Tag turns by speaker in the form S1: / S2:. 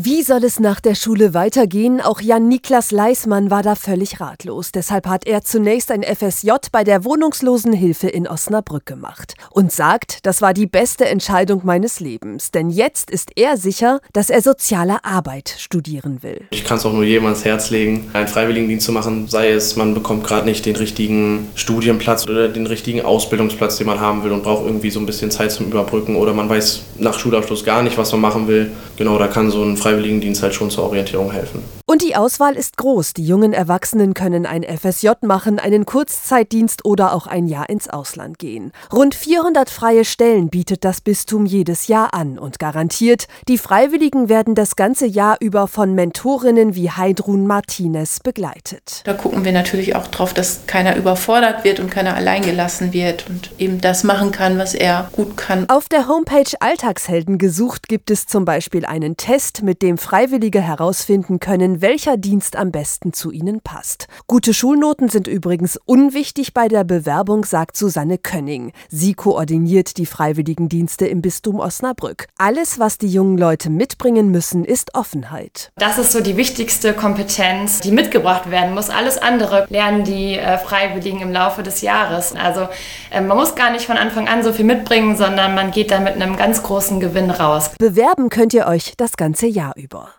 S1: Wie soll es nach der Schule weitergehen? Auch Jan-Niklas Leismann war da völlig ratlos. Deshalb hat er zunächst ein FSJ bei der Wohnungslosenhilfe in Osnabrück gemacht und sagt, das war die beste Entscheidung meines Lebens. Denn jetzt ist er sicher, dass er soziale Arbeit studieren will.
S2: Ich kann es auch nur jedem ans Herz legen, einen Freiwilligendienst zu machen, sei es, man bekommt gerade nicht den richtigen Studienplatz oder den richtigen Ausbildungsplatz, den man haben will und braucht irgendwie so ein bisschen Zeit zum Überbrücken oder man weiß nach Schulabschluss gar nicht, was man machen will. Genau, da kann so ein Freiwilligendienst halt schon zur Orientierung helfen.
S1: Und die Auswahl ist groß. Die jungen Erwachsenen können ein FSJ machen, einen Kurzzeitdienst oder auch ein Jahr ins Ausland gehen. Rund 400 freie Stellen bietet das Bistum jedes Jahr an und garantiert, die Freiwilligen werden das ganze Jahr über von Mentorinnen wie Heidrun Martinez begleitet.
S3: Da gucken wir natürlich auch drauf, dass keiner überfordert wird und keiner alleingelassen wird und eben das machen kann, was er gut kann.
S1: Auf der Homepage Alltagshelden gesucht gibt es zum Beispiel einen Test, mit dem Freiwillige herausfinden können, welcher Dienst am besten zu ihnen passt. Gute Schulnoten sind übrigens unwichtig bei der Bewerbung, sagt Susanne Könning. Sie koordiniert die Freiwilligendienste im Bistum Osnabrück. Alles, was die jungen Leute mitbringen müssen, ist Offenheit.
S4: Das ist so die wichtigste Kompetenz, die mitgebracht werden muss. Alles andere lernen die äh, Freiwilligen im Laufe des Jahres. Also äh, man muss gar nicht von Anfang an so viel mitbringen, sondern man geht da mit einem ganz großen Gewinn raus.
S1: Bewerben könnt ihr euch das ganze Jahr über.